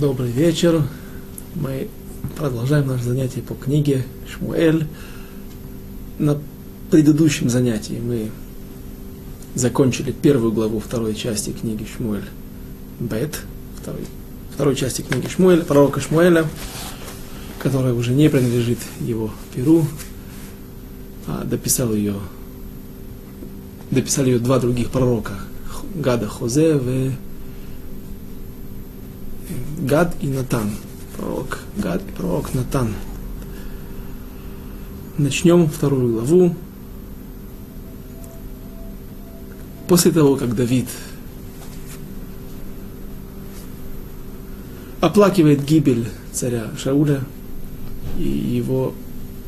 Добрый вечер. Мы продолжаем наше занятие по книге Шмуэль. На предыдущем занятии мы закончили первую главу второй части книги Шмуэль Бет, второй, второй части книги Шмуэль, пророка Шмуэля, которая уже не принадлежит его перу, а дописал ее, дописали ее два других пророка, Гада Хозе и Гад и Натан. Пророк Гад и пророк Натан. Начнем вторую главу. После того, как Давид оплакивает гибель царя Шауля и его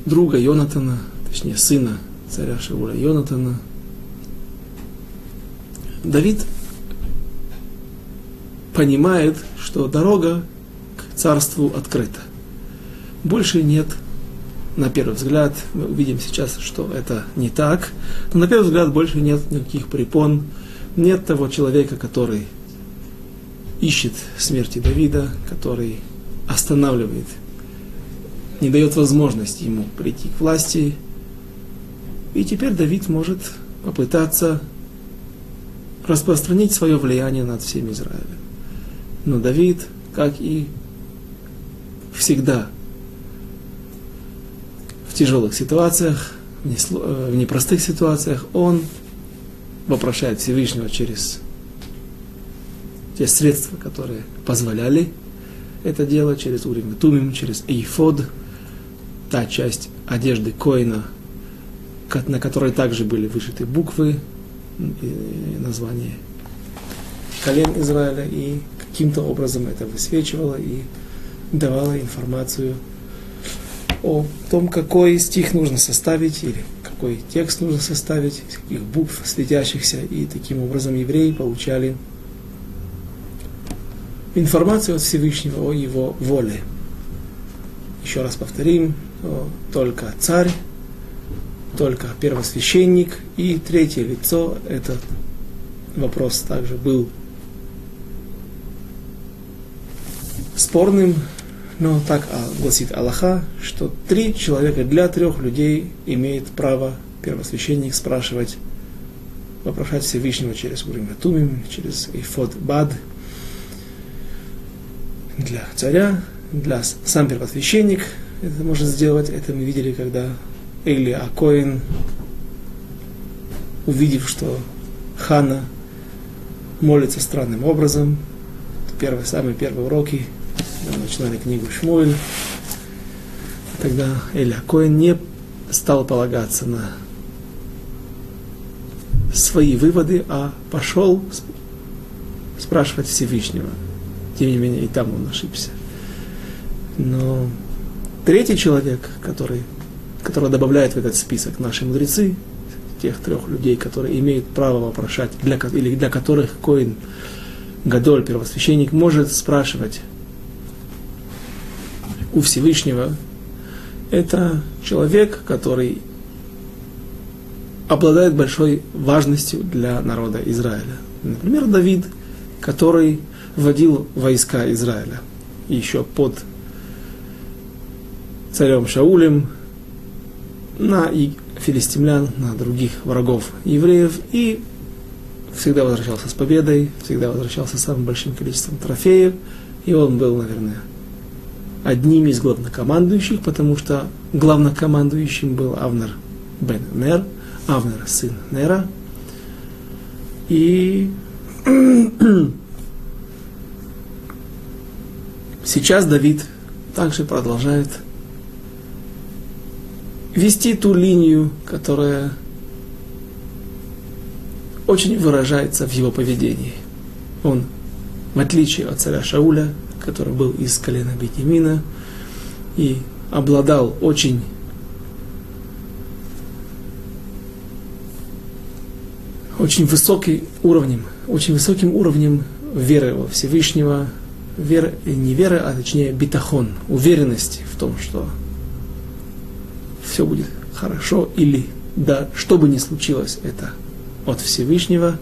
друга Йонатана, точнее сына царя Шауля Йонатана, Давид понимает, что дорога к царству открыта. Больше нет, на первый взгляд, мы увидим сейчас, что это не так, но на первый взгляд больше нет никаких препон, нет того человека, который ищет смерти Давида, который останавливает, не дает возможности ему прийти к власти. И теперь Давид может попытаться распространить свое влияние над всем Израилем. Но Давид, как и всегда в тяжелых ситуациях, в э, непростых ситуациях, он вопрошает Всевышнего через те средства, которые позволяли это делать, через и Тумим, через Эйфод, та часть одежды Коина, на которой также были вышиты буквы и название колен Израиля, и каким-то образом это высвечивало и давало информацию о том, какой стих нужно составить или какой текст нужно составить, из каких букв светящихся, и таким образом евреи получали информацию от Всевышнего о его воле. Еще раз повторим, только царь, только первосвященник и третье лицо, этот вопрос также был спорным, но так гласит Аллаха, что три человека для трех людей имеет право первосвященник спрашивать, вопрошать Всевышнего через Урим Тумим, через Ифод Бад, для царя, для сам первосвященник это может сделать. Это мы видели, когда Эли Акоин, увидев, что Хана молится странным образом, первые, самые первые уроки мы начинали книгу Шмуэль, тогда Эля Коэн не стал полагаться на свои выводы, а пошел спрашивать Всевышнего. Тем не менее, и там он ошибся. Но третий человек, который, который добавляет в этот список наши мудрецы, тех трех людей, которые имеют право вопрошать, для, или для которых Коин Гадоль, первосвященник, может спрашивать у Всевышнего, это человек, который обладает большой важностью для народа Израиля. Например, Давид, который вводил войска Израиля. Еще под царем Шаулем на филистимлян, на других врагов евреев. И всегда возвращался с победой, всегда возвращался с самым большим количеством трофеев, и он был, наверное, одним из главнокомандующих, потому что главнокомандующим был Авнер бен Нер, Авнер сын Нера. И сейчас Давид также продолжает вести ту линию, которая очень выражается в его поведении. Он, в отличие от царя Шауля, который был из колена Бетимина и обладал очень очень высоким уровнем, очень высоким уровнем веры во Всевышнего, веры, не веры, а точнее битахон, уверенности в том, что все будет хорошо или да, что бы ни случилось, это от Всевышнего,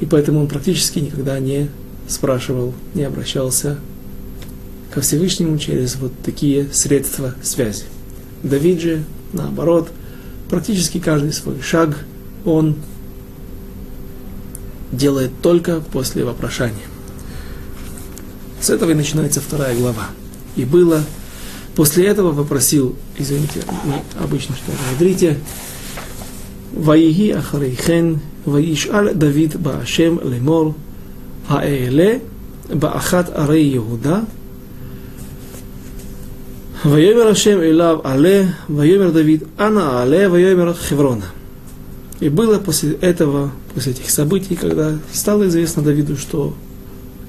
и поэтому он практически никогда не спрашивал не обращался ко Всевышнему через вот такие средства связи. Давид же, наоборот, практически каждый свой шаг он делает только после вопрошания. С этого и начинается вторая глава. И было, после этого попросил, извините, ну, обычно что говорите, Ваиги Ахарейхен, Ваишаль Давид Баашем Лемор, Аэле, Баахат Аре Иуда, Вайомер Ашем Илав Але, Вайомер Давид Ана Але, Вайомер Хеврона. И было после этого, после этих событий, когда стало известно Давиду, что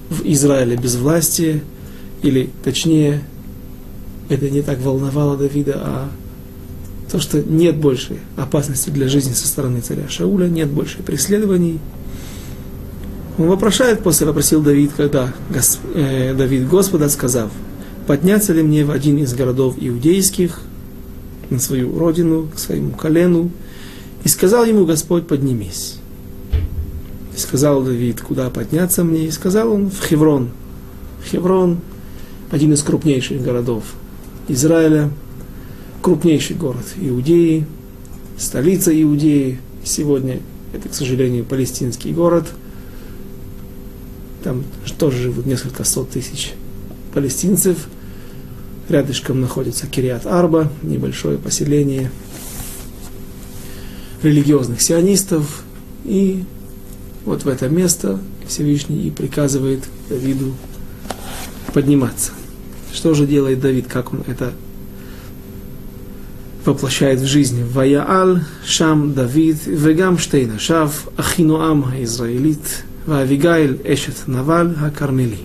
в Израиле без власти, или точнее, это не так волновало Давида, а то, что нет больше опасности для жизни со стороны царя Шауля, нет больше преследований, он вопрошает, после вопросил Давид, когда Гос, э, Давид Господа сказав, подняться ли мне в один из городов иудейских, на свою родину, к своему колену, и сказал ему Господь, поднимись. И сказал Давид, куда подняться мне, и сказал он в Хеврон. Хеврон – один из крупнейших городов Израиля, крупнейший город Иудеи, столица Иудеи. Сегодня это, к сожалению, палестинский город. Там тоже живут несколько сот тысяч палестинцев. Рядышком находится Кириат Арба, небольшое поселение религиозных сионистов. И вот в это место Всевышний и приказывает Давиду подниматься. Что же делает Давид, как он это воплощает в жизни. Ваяал Шам Давид Вегам Штейна Шав Ахинуам Израилит Вавигаиль Эшет Наваль Хакармели.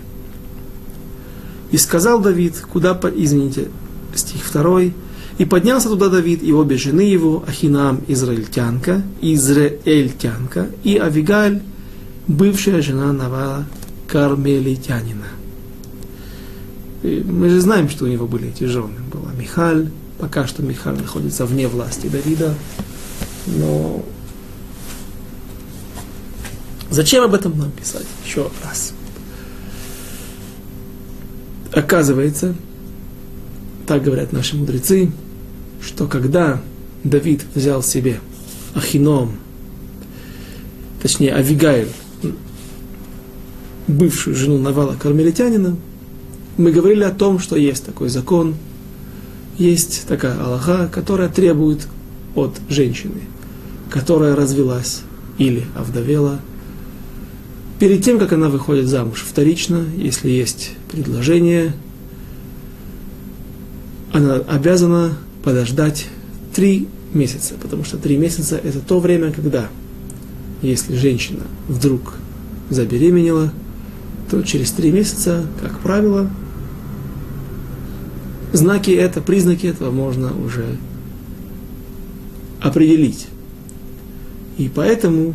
И сказал Давид, куда, извините, стих второй, и поднялся туда Давид и обе жены его, Ахинам израильтянка, израильтянка, и Авигаль, бывшая жена Навала Кармелитянина. И мы же знаем, что у него были эти жены. Была Михаль, пока что Михаль находится вне власти Давида, но зачем об этом нам писать еще раз? Оказывается, так говорят наши мудрецы, что когда Давид взял себе Ахином, точнее Авигаиль, бывшую жену Навала Кармелитянина, мы говорили о том, что есть такой закон, есть такая Аллаха, которая требует от женщины, которая развелась или овдовела, перед тем, как она выходит замуж вторично, если есть предложение, она обязана подождать три месяца, потому что три месяца это то время, когда, если женщина вдруг забеременела, то через три месяца, как правило, знаки это, признаки этого можно уже определить. И поэтому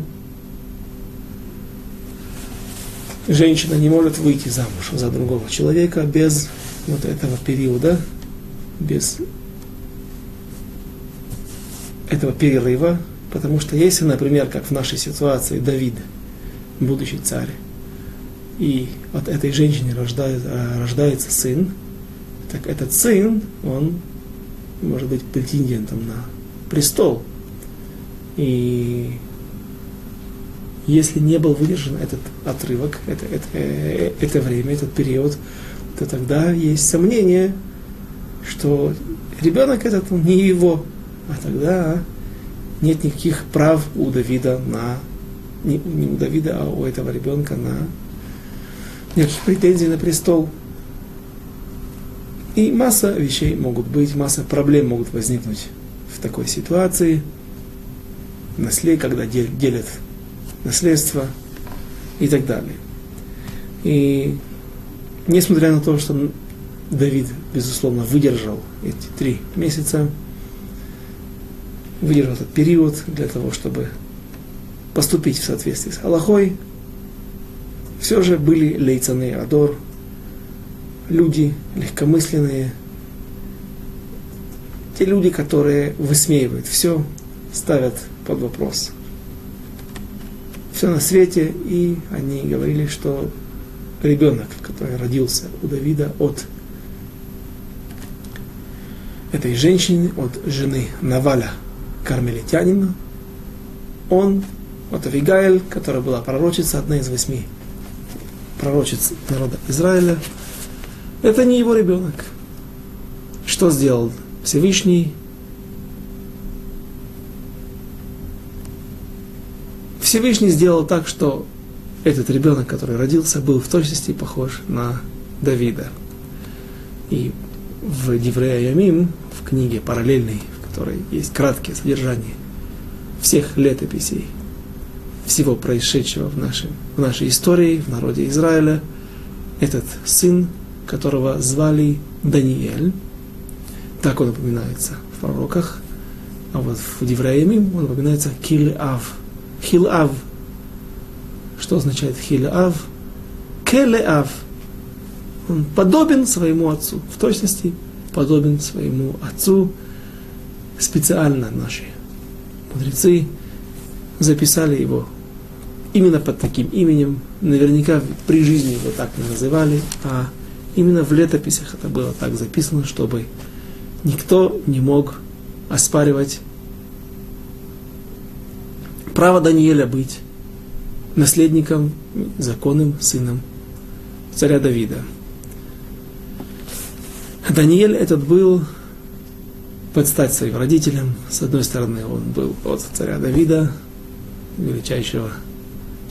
женщина не может выйти замуж за другого человека без вот этого периода, без этого перерыва, потому что если, например, как в нашей ситуации Давид, будущий царь, и от этой женщины рождает, э, рождается сын, так этот сын, он может быть претендентом на престол. И если не был выдержан этот отрывок, это, это, э, это время, этот период, то тогда есть сомнение, что ребенок этот не его, а тогда нет никаких прав у Давида на не, не у Давида, а у этого ребенка на никаких претензий на престол. И масса вещей могут быть, масса проблем могут возникнуть в такой ситуации. Наслед, когда делят наследство и так далее. И несмотря на то, что Давид, безусловно, выдержал эти три месяца, выдержал этот период для того, чтобы поступить в соответствии с Аллахой, все же были лейцаны Адор, люди легкомысленные, те люди, которые высмеивают все, ставят под вопрос все на свете, и они говорили, что ребенок, который родился у Давида от этой женщины, от жены Наваля, кармелитянина, он от Авигаэль, которая была пророчица, одна из восьми пророчиц народа Израиля, это не его ребенок. Что сделал Всевышний? Всевышний сделал так, что этот ребенок, который родился, был в точности похож на Давида. И в Диврея Ямим, в книге параллельной, в которой есть краткие содержания всех летописей, всего происшедшего в, нашем, в нашей истории, в народе Израиля, этот сын, которого звали Даниэль, так он упоминается в пророках, а вот в Дивраямим он упоминается Килав. Хилав. Что означает Хилав? Келеав. Он подобен своему отцу, в точности подобен своему отцу. Специально наши мудрецы записали его именно под таким именем. Наверняка при жизни его так не называли, а именно в летописях это было так записано, чтобы никто не мог оспаривать право Даниэля быть наследником, законным сыном царя Давида. Даниэль этот был под стать своим родителям. С одной стороны, он был от царя Давида, величайшего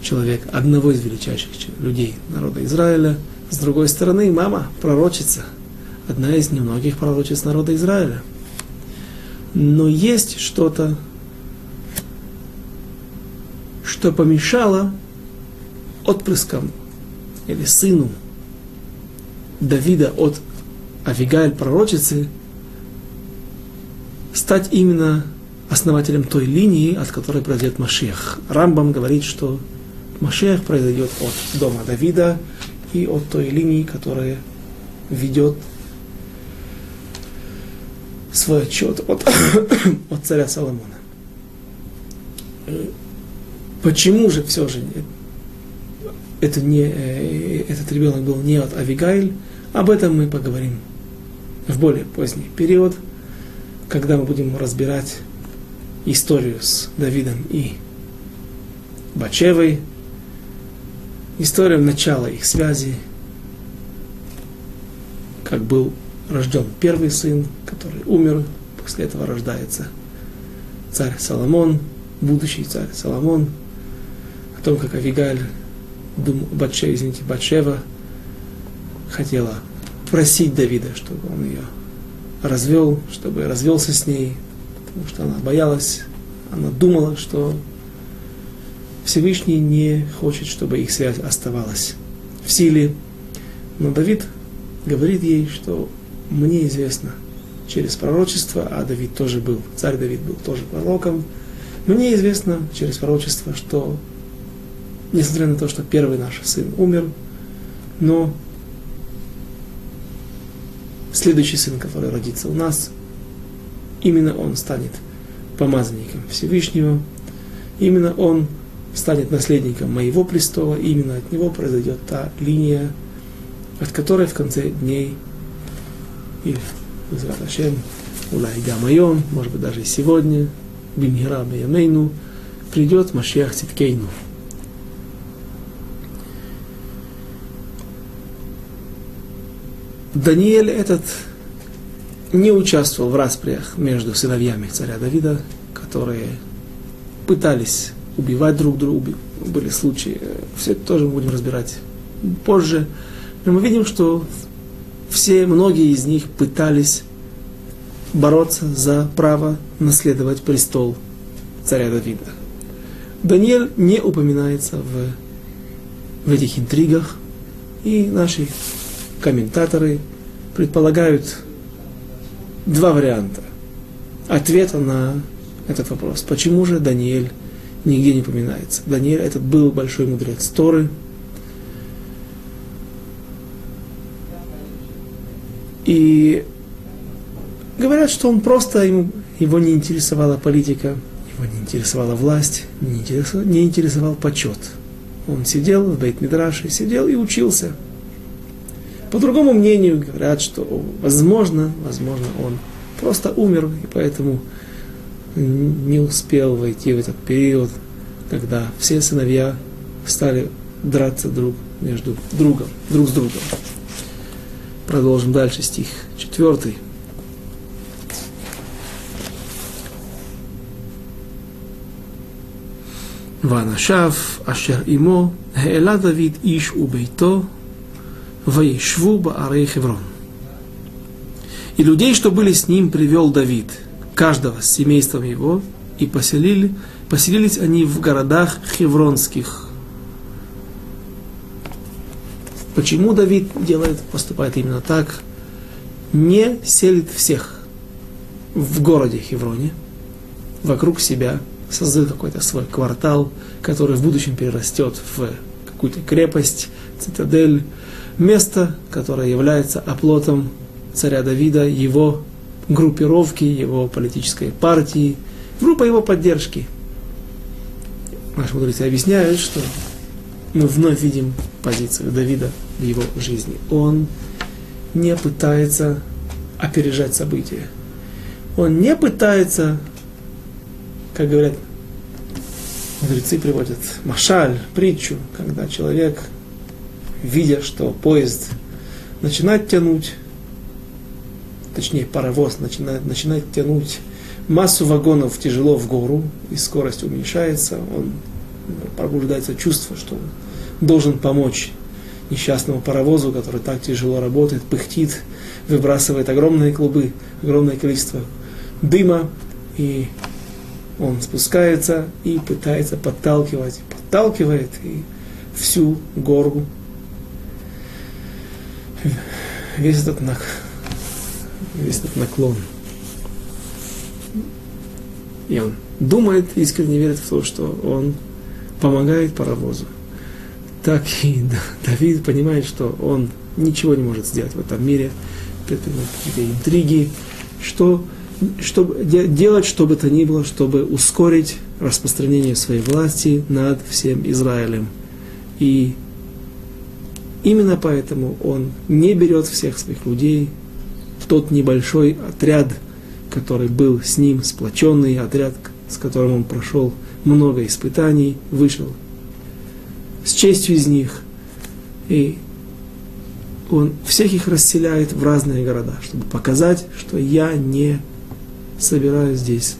человека, одного из величайших людей народа Израиля. С другой стороны, мама, пророчица, одна из немногих пророчиц народа Израиля. Но есть что-то, что помешало отпрыскам или сыну Давида от Авигаэль пророчицы стать именно основателем той линии, от которой произойдет Машех. Рамбам говорит, что Машех произойдет от дома Давида и от той линии, которая ведет свой отчет от, от царя Соломона. Почему же все же это не, э, этот ребенок был не от Авигайль? Об этом мы поговорим в более поздний период, когда мы будем разбирать историю с Давидом и Бачевой, историю начала их связи, как был рожден первый сын, который умер, после этого рождается царь Соломон, будущий царь Соломон, о том, как Авигаль, дум, Батше, извините, Батшева хотела просить Давида, чтобы он ее развел, чтобы развелся с ней, потому что она боялась, она думала, что Всевышний не хочет, чтобы их связь оставалась в силе. Но Давид говорит ей, что мне известно через пророчество, а Давид тоже был, царь Давид был тоже пророком, мне известно через пророчество, что несмотря на то, что первый наш сын умер, но следующий сын, который родится у нас, именно он станет помазанником Всевышнего, именно он станет наследником моего престола, именно от него произойдет та линия, от которой в конце дней, или Ашем, Улай Гамайон, может быть даже сегодня, Бимхира Баямейну, придет Машиах Циткейну. Даниэль этот не участвовал в распрях между сыновьями царя Давида, которые пытались убивать друг друга. Были случаи, все это тоже мы будем разбирать позже. Но мы видим, что все, многие из них пытались бороться за право наследовать престол царя Давида. Даниэль не упоминается в, в этих интригах, и наши комментаторы предполагают два варианта ответа на этот вопрос. Почему же Даниэль нигде не упоминается? Даниэль этот был большой мудрец Торы. И говорят, что он просто, ему, его не интересовала политика, его не интересовала власть, не интересовал, не интересовал почет. Он сидел в Бейт-Мидраше, сидел и учился – по другому мнению говорят, что возможно, возможно, он просто умер, и поэтому не успел войти в этот период, когда все сыновья стали драться друг между другом, друг с другом. Продолжим дальше стих четвертый. ואנשיו אשר עמו העלה דוד איש וביתו Ваишву Баарей Хеврон. И людей, что были с ним, привел Давид, каждого с семейством его, и поселили, поселились они в городах хевронских. Почему Давид делает, поступает именно так? Не селит всех в городе Хевроне, вокруг себя, создает какой-то свой квартал, который в будущем перерастет в какую-то крепость, цитадель, место, которое является оплотом царя Давида, его группировки, его политической партии, группа его поддержки. Наши мудрецы объясняют, что мы вновь видим позицию Давида в его жизни. Он не пытается опережать события. Он не пытается, как говорят, мудрецы приводят машаль, притчу, когда человек, видя, что поезд начинает тянуть, точнее паровоз начинает, начинает тянуть массу вагонов тяжело в гору, и скорость уменьшается, он пробуждается чувство, что он должен помочь несчастному паровозу, который так тяжело работает, пыхтит, выбрасывает огромные клубы, огромное количество дыма, и он спускается и пытается подталкивать, подталкивает, и всю гору, весь этот, весь этот наклон – и он думает, искренне верит в то, что он помогает паровозу. Так и Давид понимает, что он ничего не может сделать в этом мире, какие-то интриги, что чтобы делать что бы то ни было, чтобы ускорить распространение своей власти над всем Израилем. И именно поэтому он не берет всех своих людей, тот небольшой отряд, который был с ним, сплоченный отряд, с которым он прошел много испытаний, вышел с честью из них. И он всех их расселяет в разные города, чтобы показать, что я не собираю здесь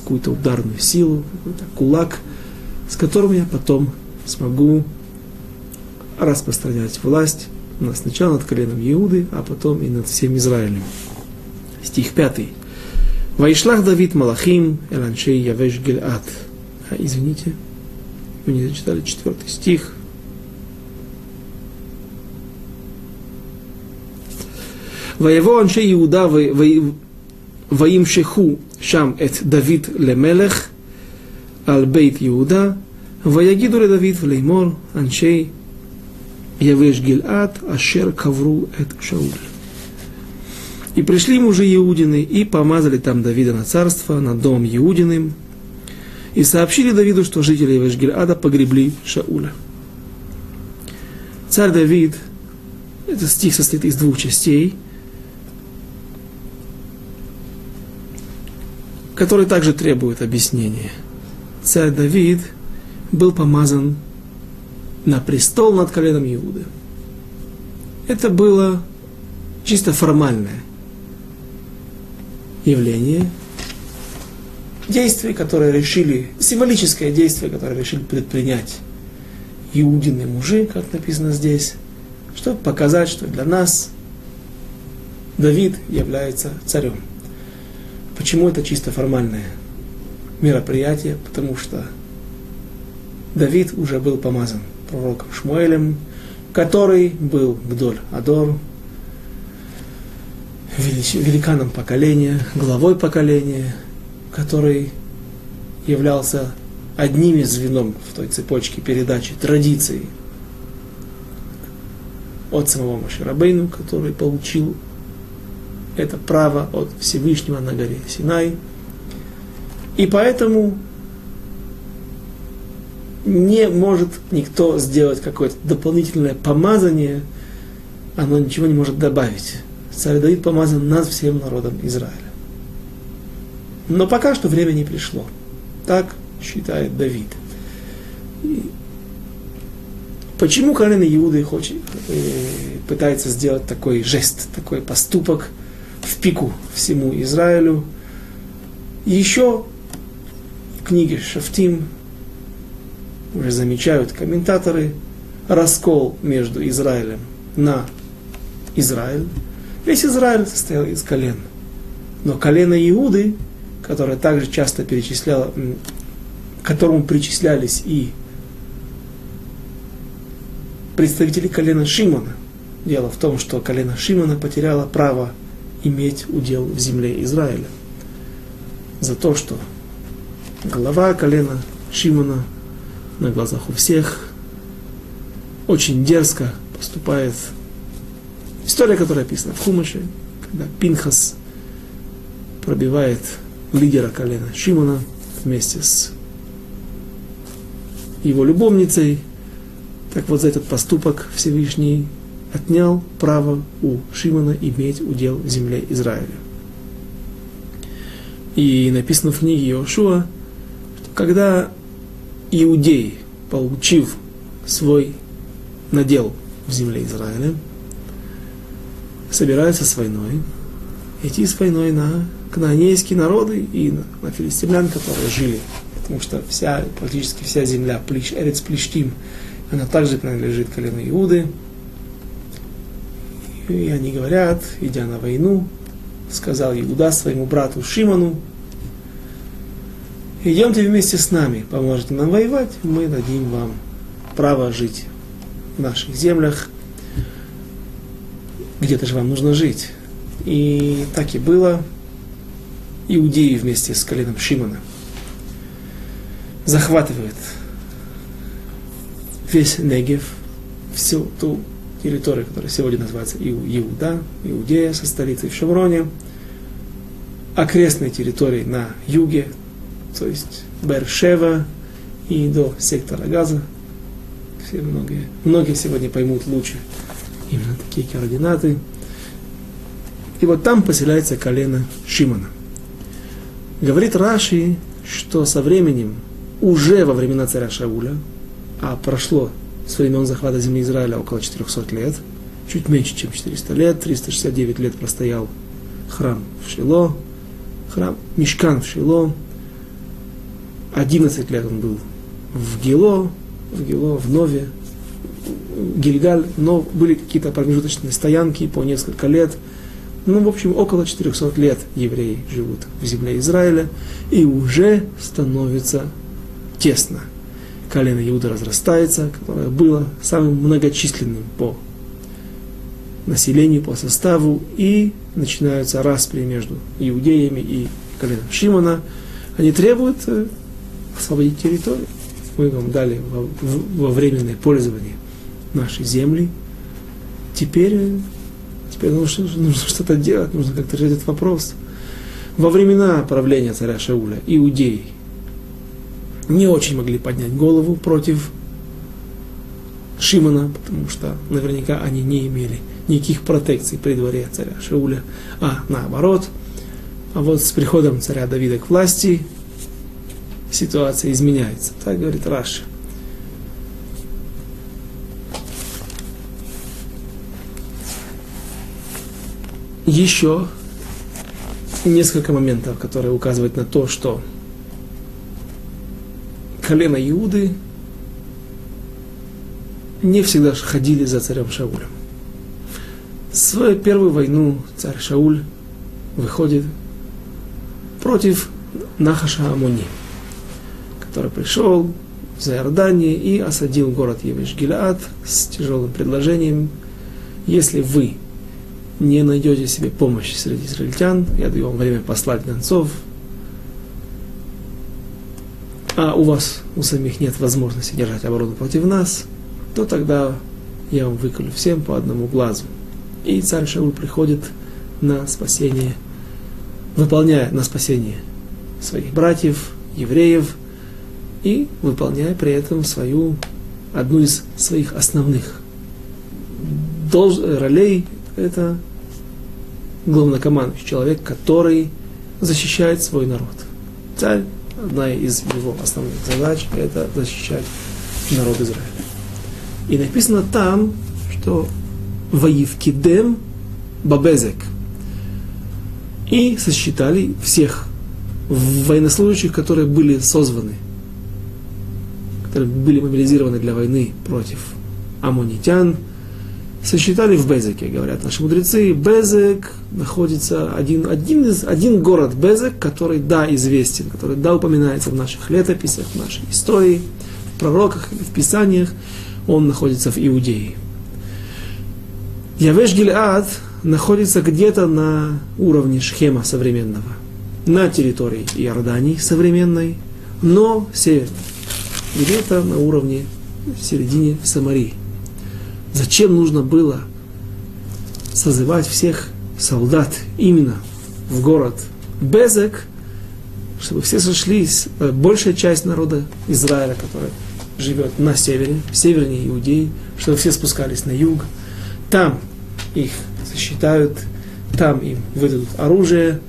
какую-то ударную силу, какой-то кулак, с которым я потом смогу распространять власть сначала над коленом Иуды, а потом и над всем Израилем. Стих 5. Вайшлах Давид Малахим Эланшей Явеш Гельат. А, извините, мы не зачитали четвертый стих. Воево Аншей Иуда Ваим Шеху Шам Эт Давид Лемелех Ал Бейт Иуда Ваягиду Ле Давид Леймор Аншей Явеш Гильад, Ашер Кавру Эт Шауль. И пришли мужи Иудины и помазали там Давида на царство, на дом Иудиным, и сообщили Давиду, что жители Вешгильада погребли Шауля. Царь Давид, этот стих состоит из двух частей, которые также требуют объяснения. Царь Давид был помазан на престол над коленом Иуды. Это было чисто формальное явление, действие, которое решили, символическое действие, которое решили предпринять иудины мужи, как написано здесь, чтобы показать, что для нас Давид является царем. Почему это чисто формальное мероприятие? Потому что Давид уже был помазан пророком Шмуэлем, который был Гдоль Адор, великаном поколения, главой поколения, который являлся одним из звеном в той цепочке передачи традиций от самого Маширабейну, который получил это право от Всевышнего на горе Синай. И поэтому не может никто сделать какое-то дополнительное помазание, оно ничего не может добавить царь Давид помазан над всем народом Израиля. Но пока что время не пришло. Так считает Давид. Почему колено Иуды хочет, э, пытается сделать такой жест, такой поступок в пику всему Израилю? Еще в книге Шафтим уже замечают комментаторы раскол между Израилем на Израиль. Весь Израиль состоял из колен. Но колено Иуды, которое также часто перечисляло, к которому причислялись и представители колена Шимона. Дело в том, что колено Шимона потеряло право иметь удел в земле Израиля. За то, что глава колена Шимона на глазах у всех очень дерзко поступает. История, которая описана в Хумаше, когда Пинхас пробивает лидера колена Шимона вместе с его любовницей. Так вот за этот поступок Всевышний отнял право у Шимона иметь удел в земле Израиля. И написано в книге Иошуа, что когда иудеи, получив свой надел в земле Израиля, собираются с войной, идти с войной на кнаанейские народы и на, филистимлян, которые жили. Потому что вся, практически вся земля, Плиш, Эрец Плештим, она также принадлежит колену Иуды. И они говорят, идя на войну, сказал Иуда своему брату Шимону, идемте вместе с нами, поможете нам воевать, мы дадим вам право жить в наших землях, где-то же вам нужно жить. И так и было. Иудеи вместе с коленом Шимона захватывают весь Негев, всю ту территорию, которая сегодня называется Иуда, Иудея со столицей в Шевроне, окрестные территории на юге, то есть Бершева и до сектора Газа. Все многие, многие сегодня поймут лучше именно такие координаты. И вот там поселяется колено Шимона. Говорит Раши, что со временем, уже во времена царя Шауля, а прошло с времен захвата земли Израиля около 400 лет, чуть меньше, чем 400 лет, 369 лет простоял храм в Шило, храм Мешкан в Шило, 11 лет он был в Гило, в Гило, в Нове, Гильгаль, но были какие-то промежуточные стоянки по несколько лет. Ну, в общем, около 400 лет евреи живут в земле Израиля, и уже становится тесно. Колено Иуда разрастается, которое было самым многочисленным по населению, по составу, и начинаются распри между иудеями и коленом Шимона. Они требуют э, освободить территорию. Мы вам дали во, во временное пользование нашей земли. Теперь, теперь нужно, нужно что-то делать, нужно как-то решать этот вопрос. Во времена правления царя Шауля иудеи не очень могли поднять голову против Шимона, потому что наверняка они не имели никаких протекций при дворе царя Шауля, а наоборот. А вот с приходом царя Давида к власти ситуация изменяется. Так говорит Раши. Еще несколько моментов, которые указывают на то, что колено Иуды не всегда ходили за царем Шаулем. Свою первую войну царь Шауль выходит против Нахаша Амуни который пришел в Иордании и осадил город Евиш-Гилаад с тяжелым предложением, если вы не найдете себе помощи среди израильтян, я даю вам время послать гонцов, а у вас, у самих нет возможности держать оборону против нас, то тогда я вам выколю всем по одному глазу. И царь Шауль приходит на спасение, выполняя на спасение своих братьев, евреев, и выполняя при этом свою, одну из своих основных долж, ролей, это главнокомандующий, человек, который защищает свой народ. Царь, одна из его основных задач, это защищать народ Израиля. И написано там, что Ваивкидем Бабезек. И сосчитали всех военнослужащих, которые были созваны, которые были мобилизированы для войны против амунитян, сосчитали в Безеке, говорят наши мудрецы. Безек находится один, один, из, один город Безек, который да известен, который да упоминается в наших летописях, в нашей истории, в пророках в писаниях. Он находится в Иудее. Явеш Гильад находится где-то на уровне Шхема современного, на территории Иордании современной, но северной, где-то на уровне в середине Самарии. Зачем нужно было созывать всех солдат именно в город Безек, чтобы все сошлись, э, большая часть народа Израиля, который живет на севере, севернее Иудеи, чтобы все спускались на юг. Там их засчитают, там им выдадут оружие,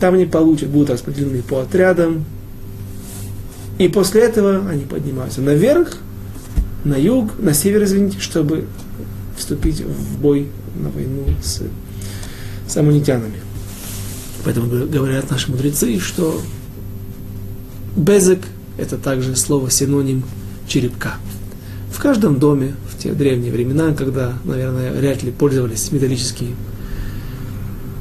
там они получат, будут распределены по отрядам. И после этого они поднимаются наверх, на юг, на север, извините, чтобы вступить в бой на войну с, с амунитянами. Поэтому говорят наши мудрецы, что безек – это также слово синоним черепка. В каждом доме в те древние времена, когда, наверное, вряд ли пользовались металлическими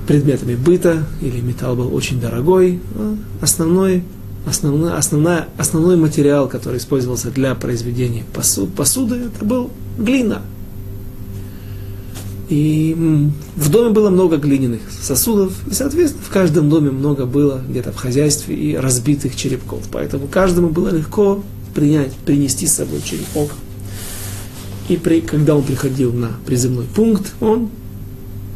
предметами быта, или металл был очень дорогой, а основной основной, основная, основной материал, который использовался для произведения посуд, посуды, это был глина. И в доме было много глиняных сосудов, и, соответственно, в каждом доме много было где-то в хозяйстве и разбитых черепков. Поэтому каждому было легко принять, принести с собой черепок. И при, когда он приходил на приземной пункт, он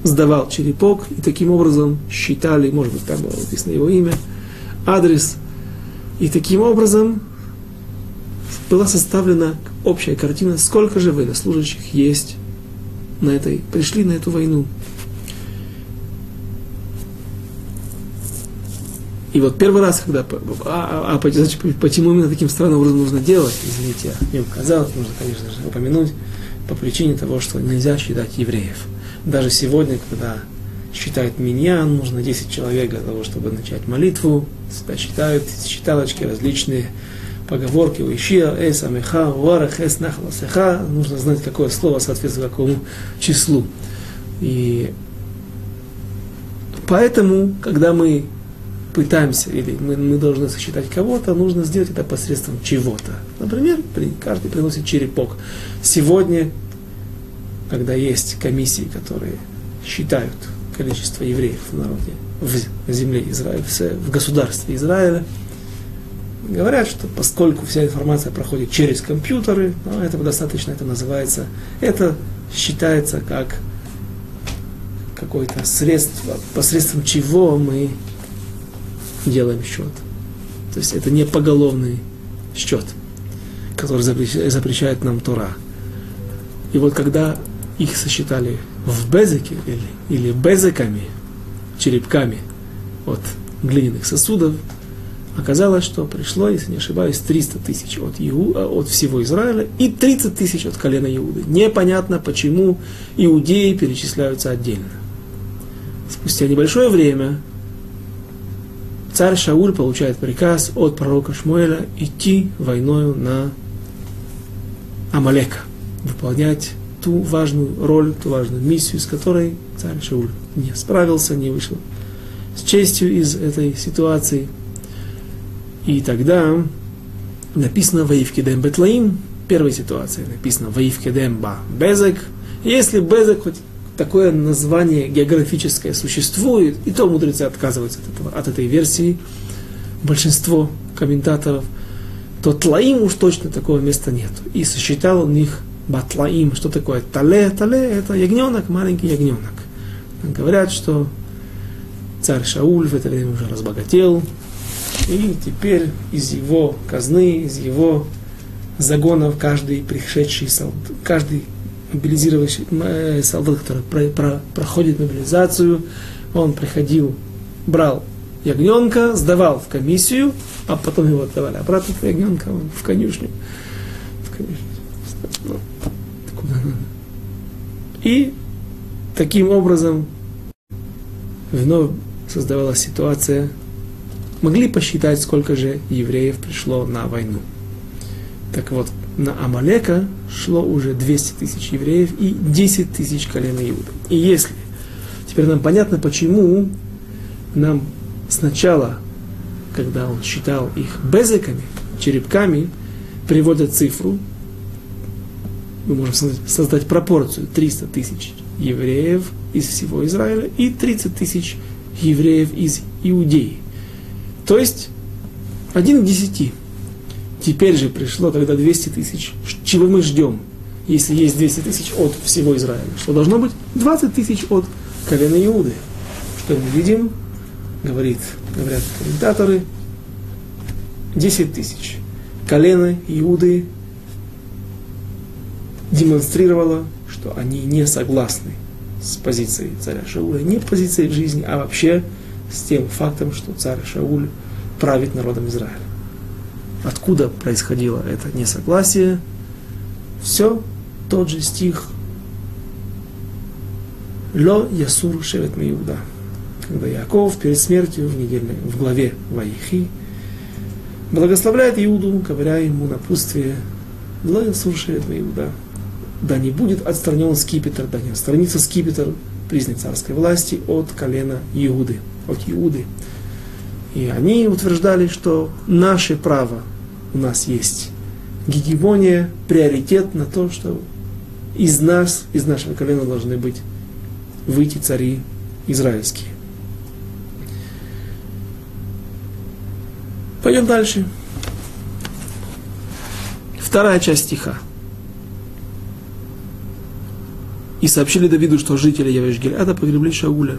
сдавал черепок, и таким образом считали, может быть, там было написано его имя, адрес и таким образом была составлена общая картина, сколько же военнослужащих есть на этой, пришли на эту войну. И вот первый раз, когда, а, а, а значит, почему именно таким странным образом нужно делать, извините, мне показалось, нужно, конечно же, упомянуть, по причине того, что нельзя считать евреев. Даже сегодня, когда считают миньян, нужно 10 человек для того, чтобы начать молитву, себя считают, считалочки различные, поговорки, уищия, эс, амеха, уарах, эс, нахласеха, нужно знать, какое слово соответствует какому числу. И поэтому, когда мы пытаемся, или мы, мы должны сосчитать кого-то, нужно сделать это посредством чего-то. Например, при, каждый приносит черепок. Сегодня, когда есть комиссии, которые считают количество евреев в народе, в земле Израиля, в государстве Израиля. Говорят, что поскольку вся информация проходит через компьютеры, ну, этого достаточно, это называется, это считается как какое-то средство, посредством чего мы делаем счет. То есть это не поголовный счет, который запрещает нам Тора. И вот когда их сосчитали в безеке или, или безеками, черепками от глиняных сосудов, оказалось, что пришло, если не ошибаюсь, 300 тысяч от, Иу, э, от всего Израиля и 30 тысяч от колена Иуды. Непонятно, почему иудеи перечисляются отдельно. Спустя небольшое время царь Шауль получает приказ от пророка Шмуэля идти войною на Амалека, выполнять ту важную роль, ту важную миссию, с которой царь Шауль не справился, не вышел с честью из этой ситуации. И тогда написано «Ваивкидем Бетлаим», первая ситуация, написано «Ваивкидем Ба Безек». Если Безек, хоть такое название географическое существует, и то мудрецы отказываются от, этого, от этой версии, большинство комментаторов, то Тлаим уж точно такого места нет. И сосчитал он их Батлаим, что такое Тале? Тале это ягненок, маленький ягненок. Говорят, что царь Шауль в это время уже разбогател, и теперь из его казны, из его загонов каждый пришедший солдат, каждый мобилизировавший э, солдат, который про, про, проходит мобилизацию, он приходил, брал ягненка, сдавал в комиссию, а потом его отдавали обратно ягненка в конюшню. В конюшню. И таким образом вновь создавалась ситуация, могли посчитать, сколько же евреев пришло на войну. Так вот, на Амалека шло уже 200 тысяч евреев и 10 тысяч колен Иуда. И если, теперь нам понятно, почему нам сначала, когда он считал их безиками, черепками, приводят цифру, мы можем создать пропорцию 300 тысяч евреев из всего Израиля и 30 тысяч евреев из Иудеи. То есть один к десяти. Теперь же пришло, когда 200 тысяч. Чего мы ждем, если есть 200 тысяч от всего Израиля? Что должно быть 20 тысяч от колена Иуды. Что мы видим? Говорит, говорят комментаторы, 10 тысяч. Колено Иуды демонстрировало, что они не согласны с позицией царя Шауля, не позицией жизни, а вообще с тем фактом, что царь Шауль правит народом Израиля. Откуда происходило это несогласие? Все тот же стих Ло Ясур Шевет Миуда. Когда Яков перед смертью в, недельной, в главе Ваихи благословляет Иуду, говоря ему напутствие Ло Ясур Шевет Миуда. Да не будет отстранен скипетр, да не отстранится скипетр признак царской власти от колена Иуды, от Иуды. И они утверждали, что наше право у нас есть гегемония, приоритет на то, что из нас, из нашего колена должны быть выйти цари израильские. Пойдем дальше. Вторая часть стиха. и сообщили Давиду, что жители Явеш-Гильада погребли Шауля.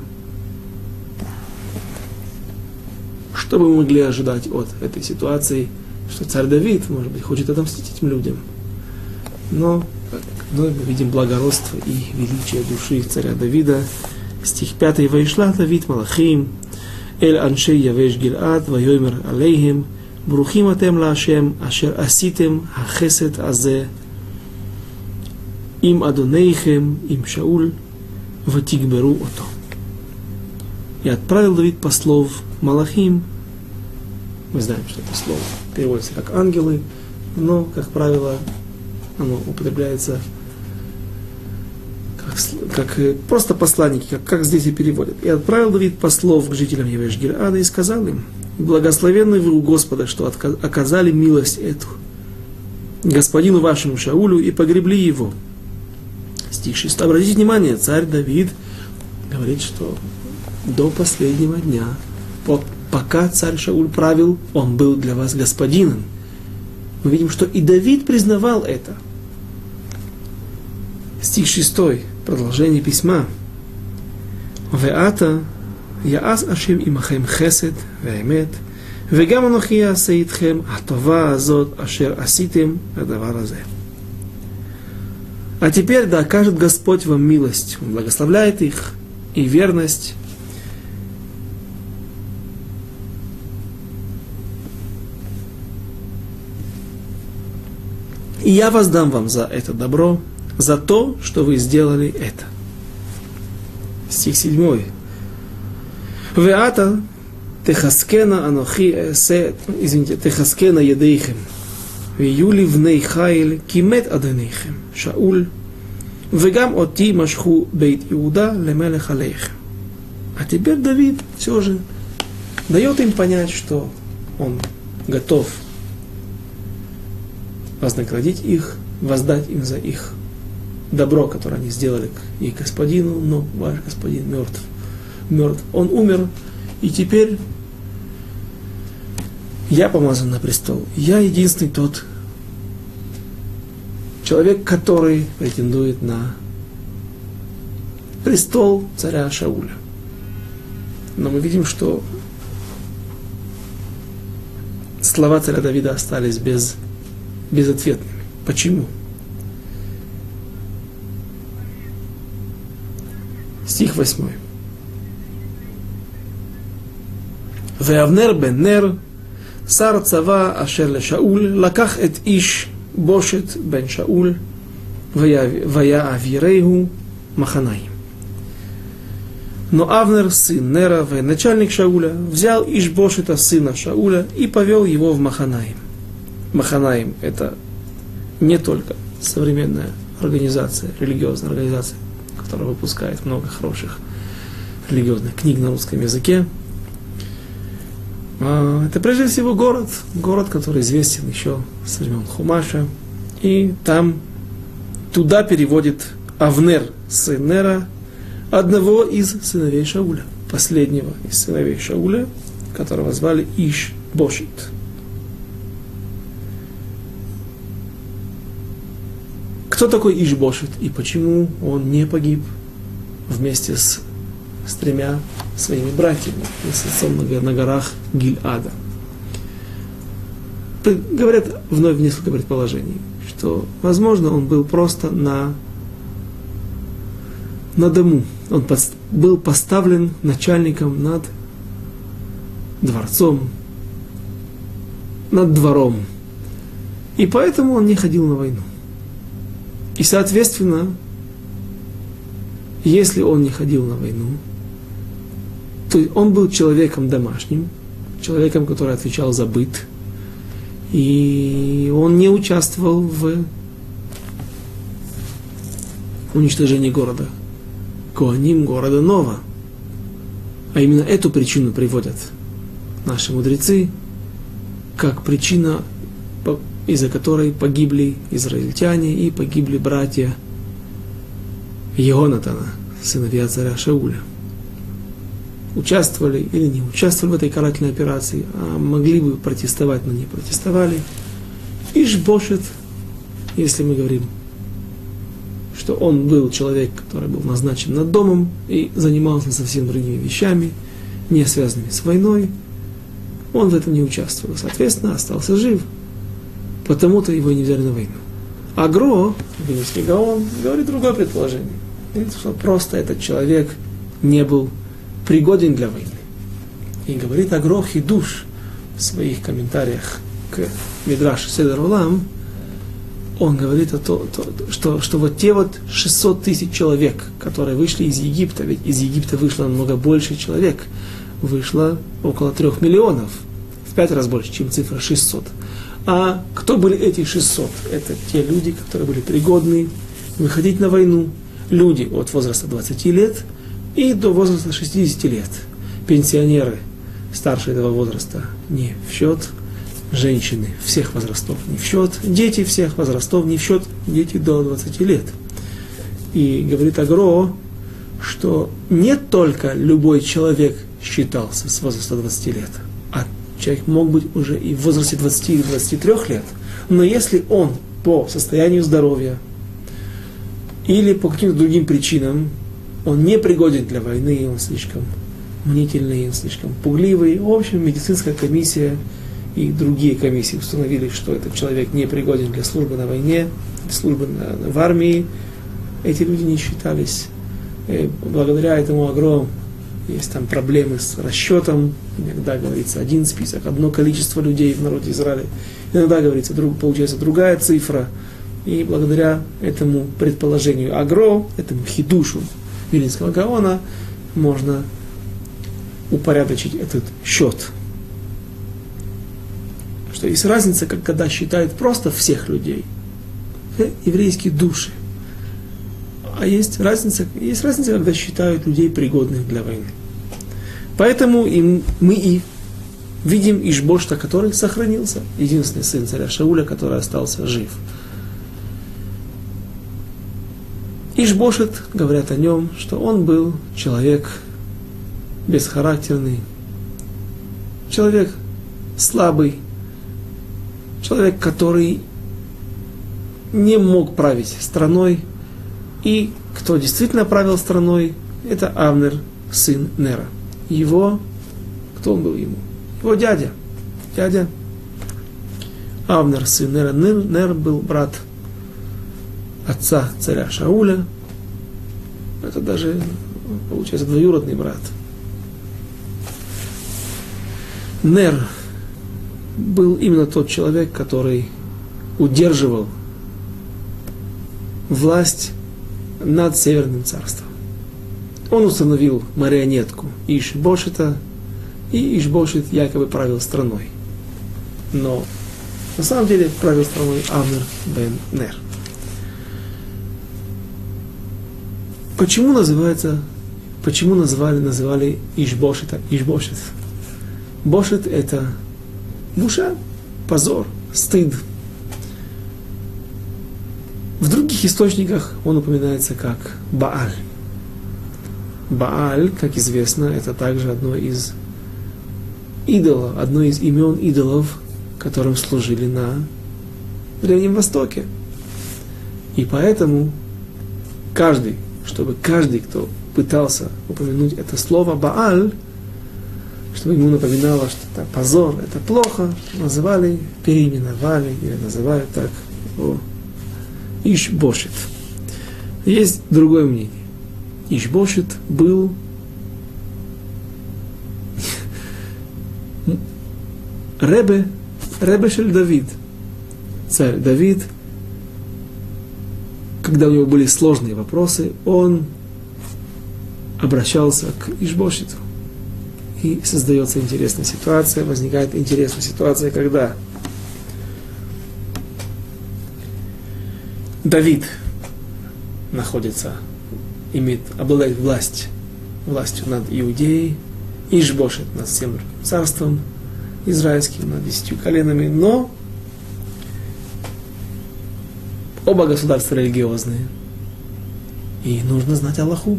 Что бы мы могли ожидать от этой ситуации, что царь Давид, может быть, хочет отомстить этим людям. Но, но мы видим благородство и величие души царя Давида. Стих 5. «Ваишла Давид Малахим, Эль Аншей Явеш Гильад, Вайомер Алейхим, Брухим Атем Лашем, Ашер Аситем, Ахесет Азе, им Адонейхем, им Шауль, ватигберу ото. И отправил Давид послов Малахим, мы знаем, что это слово переводится как ангелы, но, как правило, оно употребляется как, как просто посланники, как, как здесь и переводят. И отправил Давид послов к жителям Евешгирада и сказал им, «Благословенны вы у Господа, что оказали милость эту, господину вашему Шаулю, и погребли его, Стих 6. Обратите внимание, царь Давид говорит, что до последнего дня, по пока царь Шауль правил, он был для вас господином. Мы видим, что и Давид признавал это. Стих 6, продолжение письма. Веата יעש השם עמכם חסד ואמת, וגם אנוכי אעשה איתכם הטובה הזאת אשר עשיתם הדבר הזה. А теперь да окажет Господь вам милость, Он благословляет их и верность, И я воздам вам за это добро, за то, что вы сделали это. Стих 7. Веата техаскена анохи эсе, извините, техаскена едейхем. ויהיו בני חיל כי מת אדוניכם, שאול, וגם אותי משכו בית יהודה למלך עליכם. А теперь Давид все же дает им понять, что он готов вознаградить их, воздать им за их добро, которое они сделали к их господину, но ваш господин мертв. Мертв. Он умер, и теперь я помазан на престол. Я единственный тот человек, который претендует на престол царя Шауля. Но мы видим, что слова царя Давида остались без, безответными. Почему? Стих 8. Веавнер бен Нер שר צבא אשר לשאול, לקח את איש בושת בן שאול, ויעבירהו מחניים. Но Авнер, сын Нера, военачальник Шауля, взял Ишбошета, сына Шауля, и повел его в Маханаим. Маханаим – это не только современная организация, религиозная организация, которая выпускает много хороших религиозных книг на русском языке. а, это прежде всего город, город, который известен еще с времен Хумаша. И там туда переводит Авнер, сын Нера, одного из сыновей Шауля, последнего из сыновей Шауля, которого звали Иш Бошит. Кто такой Иш Бошит и почему он не погиб вместе с, с тремя своими братьями отцом на, горах Гильада? Говорят вновь несколько предположений, что, возможно, он был просто на на дому. Он был поставлен начальником над дворцом, над двором. И поэтому он не ходил на войну. И, соответственно, если он не ходил на войну, то он был человеком домашним, человеком, который отвечал за быт, и он не участвовал в уничтожении города. Коаним города Нова. А именно эту причину приводят наши мудрецы, как причина, из-за которой погибли израильтяне и погибли братья Ионатана, сыновья царя Шауля. Участвовали или не участвовали в этой карательной операции, а могли бы протестовать, но не протестовали. Ишбошет, если мы говорим что он был человек, который был назначен над домом и занимался совсем другими вещами, не связанными с войной, он в этом не участвовал. Соответственно, остался жив. Потому-то его не взяли на войну. Агро, Вильнюсский Гаон, говорит другое предположение. Говорит, что просто этот человек не был пригоден для войны. И говорит Агро Хидуш в своих комментариях к Мидраш Седер Улам, он говорит, о том, что, что вот те вот 600 тысяч человек, которые вышли из Египта, ведь из Египта вышло намного больше человек, вышло около трех миллионов, в пять раз больше, чем цифра 600. А кто были эти 600? Это те люди, которые были пригодны выходить на войну. Люди от возраста 20 лет и до возраста 60 лет. Пенсионеры старше этого возраста не в счет – женщины всех возрастов не в счет, дети всех возрастов не в счет, дети до 20 лет. И говорит Агро, что не только любой человек считался с возраста 20 лет, а человек мог быть уже и в возрасте 20 или 23 лет, но если он по состоянию здоровья или по каким-то другим причинам, он не пригоден для войны, он слишком мнительный, он слишком пугливый. В общем, медицинская комиссия и другие комиссии установили, что этот человек не пригоден для службы на войне, службы на, в армии, эти люди не считались. И э, благодаря этому огромному есть там проблемы с расчетом, иногда говорится один список, одно количество людей в народе Израиля, иногда говорится, друг, получается другая цифра, и благодаря этому предположению Агро, этому хидушу Вилинского Гаона, можно упорядочить этот счет что есть разница, когда считают просто всех людей, э, еврейские души. А есть разница, есть разница, когда считают людей пригодных для войны. Поэтому и мы и видим Ишбошта, который сохранился, единственный сын царя Шауля, который остался жив. Ишбошет, говорят о нем, что он был человек бесхарактерный, человек слабый, человек, который не мог править страной, и кто действительно правил страной, это Авнер, сын Нера. Его, кто он был ему? Его дядя. Дядя Авнер, сын Нера. Нер, Нер был брат отца царя Шауля. Это даже, получается, двоюродный брат. Нер был именно тот человек, который удерживал власть над Северным царством. Он установил марионетку Ишбошита, и Ишбошит якобы правил страной. Но на самом деле правил страной Авнер бен Нер. Почему называется, почему назвали, называли Ишбошита Ишбошит? Бошит это буша, позор, стыд. В других источниках он упоминается как Бааль. Бааль, как известно, это также одно из идолов, одно из имен идолов, которым служили на Древнем Востоке. И поэтому каждый, чтобы каждый, кто пытался упомянуть это слово Бааль, чтобы ему напоминало, что это позор, это плохо, называли, переименовали или называют так о, Ишбошит. Есть другое мнение. Ишбошит был Ребе, Ребе Шель Давид, царь Давид, когда у него были сложные вопросы, он обращался к Ишбошиту. И создается интересная ситуация, возникает интересная ситуация, когда Давид находится, имеет, обладает власть, властью над Иудеей, Ишбошит над всем царством, израильским, над десятью коленами, но оба государства религиозные. И нужно знать Аллаху.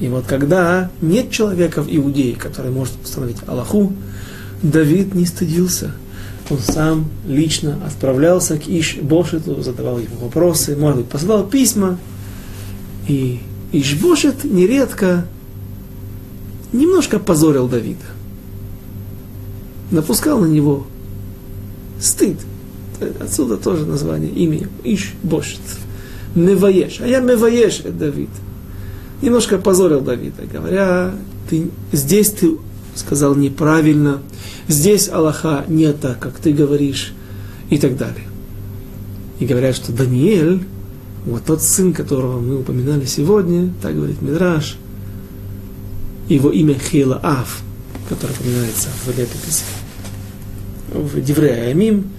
И вот когда нет человека в Иудее, который может установить Аллаху, Давид не стыдился. Он сам лично отправлялся к Иш-Бошету, задавал ему вопросы, может быть, посылал письма. И Иш-Бошет нередко немножко позорил Давида напускал на него стыд. Отсюда тоже название, имя Иш Бошет. Меваеш. А я Меваеш, это Давид. Немножко позорил Давида, говоря, ты, здесь ты сказал неправильно, здесь Аллаха не так, как ты говоришь, и так далее. И говорят, что Даниэль, вот тот сын, которого мы упоминали сегодня, так говорит Мидраш, его имя Хила Ав, которое упоминается в летописи в Деврея Амим,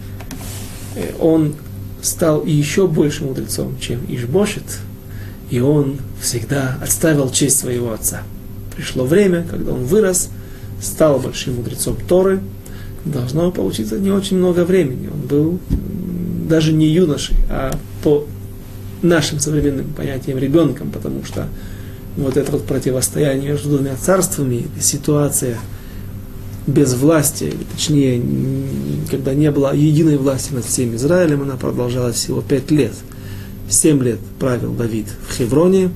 он стал еще больше мудрецом, чем Ишбошет, и он всегда отставил честь своего отца. Пришло время, когда он вырос, стал большим мудрецом Торы, должно получиться не очень много времени. Он был даже не юношей, а по нашим современным понятиям ребенком, потому что вот это вот противостояние между двумя царствами, ситуация – без власти, точнее, когда не было единой власти над всем Израилем, она продолжалась всего пять лет. Семь лет правил Давид в Хевроне.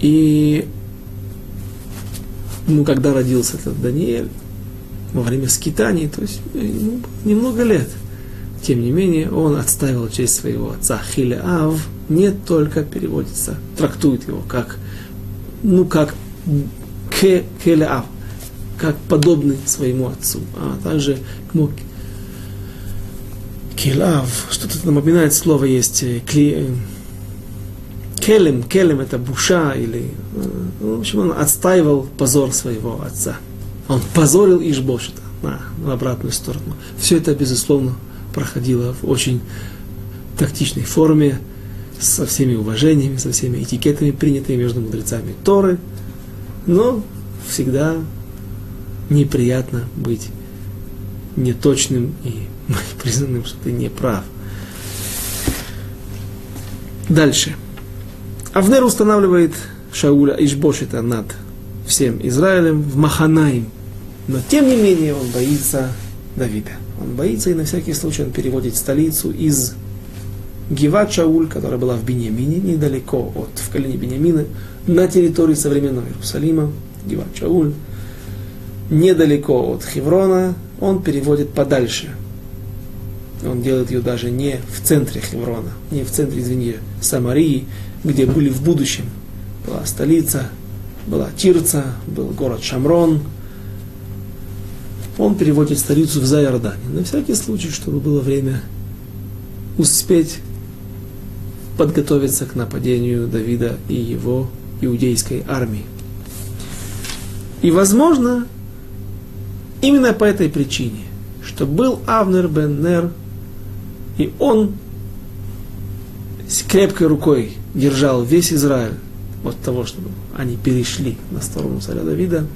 И ну, когда родился этот Даниэль, во время скитаний, то есть ему немного лет. Тем не менее, он отставил честь своего отца Хилеав, не только переводится, трактует его как, ну, как к как подобный своему отцу. А также келав, что-то напоминает слово есть, э, кли, э, келем, келем это буша, или, э, в общем, он отстаивал позор своего отца. Он позорил Ишбошета на, на обратную сторону. Все это, безусловно, проходило в очень тактичной форме, со всеми уважениями, со всеми этикетами, принятыми между мудрецами Торы – но всегда неприятно быть неточным и признанным, что ты не прав. Дальше. Авнер устанавливает Шауля Ишбошита над всем Израилем в Маханаим. Но тем не менее он боится Давида. Он боится и на всякий случай он переводит столицу из Гиват Шауль, которая была в Бениамине, недалеко от в колене Бениамина, на территории современного Иерусалима, Гиват Шауль, недалеко от Хеврона, он переводит подальше. Он делает ее даже не в центре Хеврона, не в центре, извини, Самарии, где были в будущем. Была столица, была Тирца, был город Шамрон, он переводит столицу в Зайордане. На всякий случай, чтобы было время успеть подготовиться к нападению Давида и его иудейской армии. И, возможно, именно по этой причине, что был Авнер бен Нер, и он с крепкой рукой держал весь Израиль от того, чтобы они перешли на сторону царя Давида,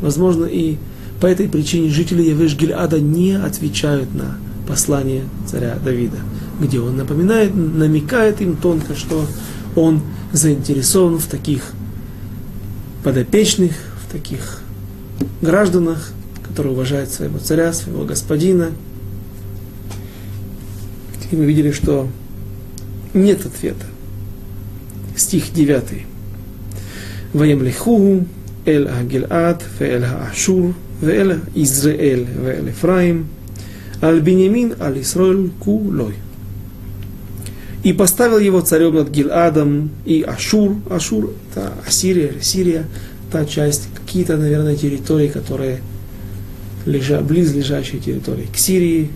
возможно, и по этой причине жители Явеш Гильада не отвечают на послание царя Давида, где он напоминает, намекает им тонко, что он заинтересован в таких подопечных, в таких гражданах, которые уважают своего царя, своего господина. И мы видели, что нет ответа. Стих 9. Ваемлиху эль агилат, веэль ашур, веэль Израиль, веэль Ефраим, аль Бенемин, аль Исраиль, кулой. И поставил его царем над Гиладом и Ашур. Ашур – это Ассирия, Сирия, та часть, какие-то, наверное, территории, которые лежа, близлежащие территории к Сирии.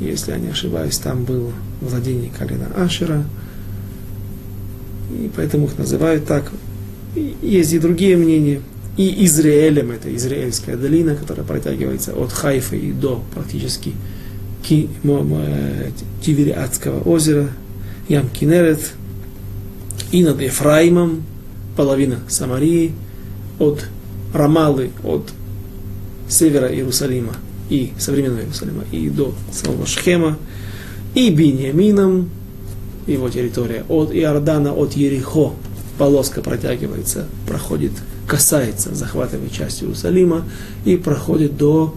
Если я не ошибаюсь, там было владение колена Ашера. И поэтому их называют так. Есть и другие мнения и Израилем, это Израильская долина, которая протягивается от Хайфа и до практически Тивериадского озера, Ям Кинерет, и над Ефраимом, половина Самарии, от Рамалы, от севера Иерусалима и современного Иерусалима, и до самого Шхема, и Биньямином, его территория, от Иордана, от Ерихо, полоска протягивается, проходит касается захватываемой части Иерусалима и проходит до...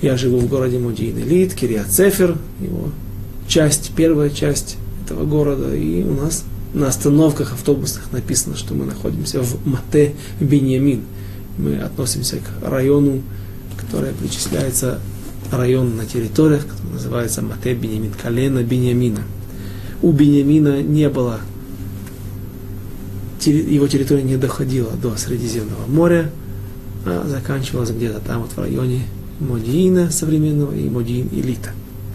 Я живу в городе Мудин Элит, Кириат Цефер, его часть, первая часть этого города, и у нас на остановках автобусных написано, что мы находимся в Мате Беньямин. Мы относимся к району, который причисляется район на территориях, который называется Мате Беньямин, колено Беньямина. У Беньямина не было его территория не доходила до Средиземного моря, а заканчивалась где-то там вот в районе Модиина современного и Модиин Элита,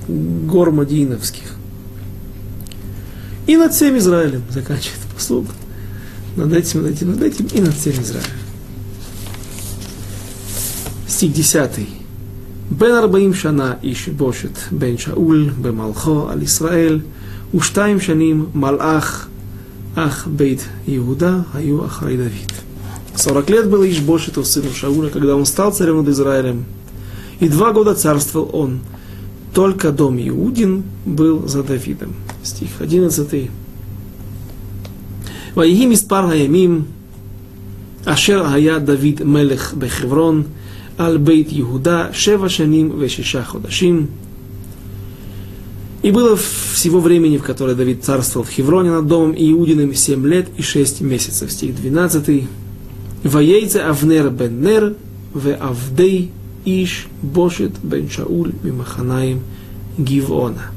гор Модииновских. И над всем Израилем, заканчивает послуг. Над этим, над этим, над этим и над всем Израилем. Стих 10. Бен Арбаим Шана Иш Бошет Бен Шауль Бемалхо Аль Исраэль Уштаим Шаним Малах Ах Бейт Иуда Аю Ахрай Давид. 40 лет был было Ишбошету, сыну Шауля, когда он стал царем над Израилем. И два года царствовал он. Только дом Иудин был за Давидом Стих 11. ויהי מספר הימים אשר היה דוד מלך בחברון על בית יהודה שבע שנים ושישה חודשים. И было всего времени, в которое Давид царствовал в Хевроне над домом Иудиным, семь лет и шесть месяцев. Стих 12. Воейце Авнер бен Нер, ве Авдей Иш Бошет бен Шауль Мимаханаим Гивона.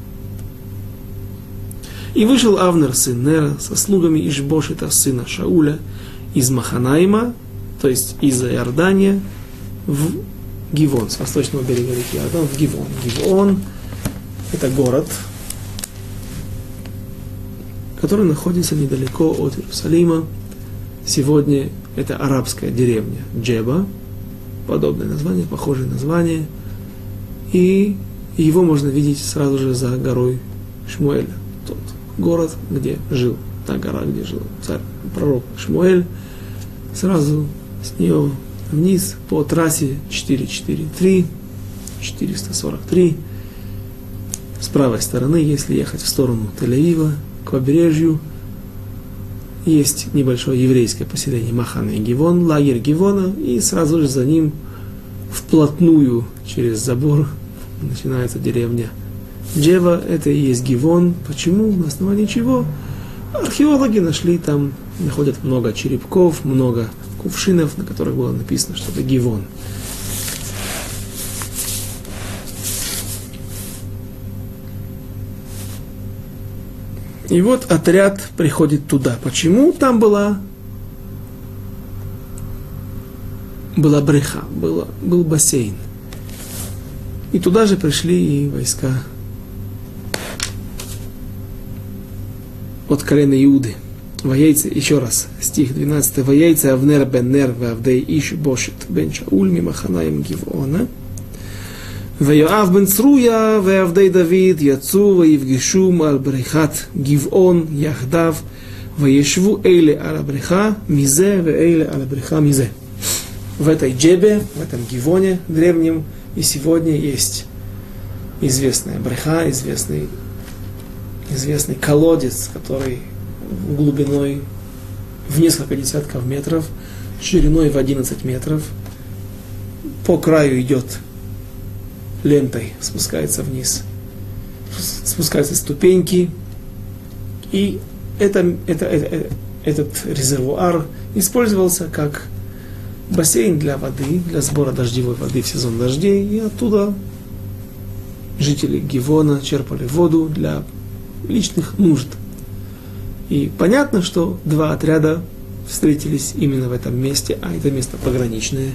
И вышел Авнер, сын Нера, со слугами Ишбошета, сына Шауля, из Маханаима, то есть из Иордания, в Гивон, с восточного берега реки Иордан, в Гивон. Гивон – это город, который находится недалеко от Иерусалима. Сегодня это арабская деревня Джеба, подобное название, похожее название. И его можно видеть сразу же за горой Шмуэля, тот город, где жил, та гора, где жил царь, пророк Шмуэль. Сразу с нее вниз по трассе 443, 443 с правой стороны, если ехать в сторону Тель-Авива, к побережью, есть небольшое еврейское поселение Махан и Гивон, лагерь Гивона, и сразу же за ним вплотную через забор начинается деревня Джева, это и есть Гивон. Почему? На основании чего? Археологи нашли там, находят много черепков, много кувшинов, на которых было написано, что это Гивон. И вот отряд приходит туда. Почему? Там была, была бреха, было, был бассейн. И туда же пришли и войска от колена Иуды. Ваяйца, еще раз, стих 12. Ваяйца Авнер бен Нер вавдей иш бошит бен Шауль мимаханаем гивона. Ваяав бен Цруя вавдей Давид яцу ваевгишум ал брехат гивон яхдав ваешву эйле ал бреха мизе вейле ал бреха мизе. В этой джебе, в этом гивоне древнем и сегодня есть известная бреха, известный известный колодец, который глубиной в несколько десятков метров, шириной в 11 метров. По краю идет лентой, спускается вниз. Спускаются ступеньки. И это, это, это, этот резервуар использовался как бассейн для воды, для сбора дождевой воды в сезон дождей, и оттуда жители Гивона черпали воду для личных нужд. И понятно, что два отряда встретились именно в этом месте, а это место пограничное.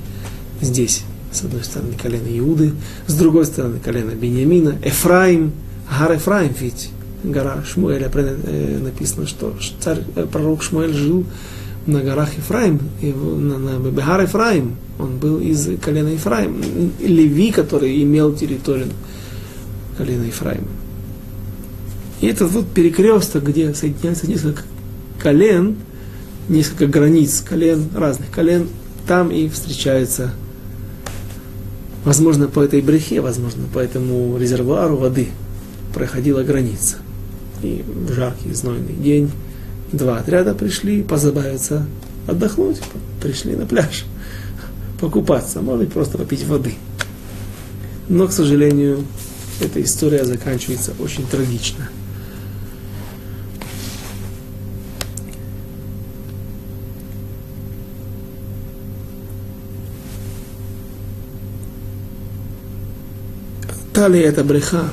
Здесь, с одной стороны, колено Иуды, с другой стороны, колено Бениамина, Эфраим, Гар Эфраим, ведь гора Шмуэля э, написано, что царь, э, пророк Шмуэль жил на горах Ефраим, на, на Бегар Ефраим, он был из колена Ефраим, Леви, который имел территорию колена Ефраим. И этот вот перекресток, где соединяется несколько колен, несколько границ колен, разных колен, там и встречается, возможно, по этой брехе, возможно, по этому резервуару воды проходила граница. И в жаркий, знойный день два отряда пришли позабавиться, отдохнуть, пришли на пляж, покупаться, может быть, просто попить воды. Но, к сожалению, эта история заканчивается очень трагично. Та ли это бреха,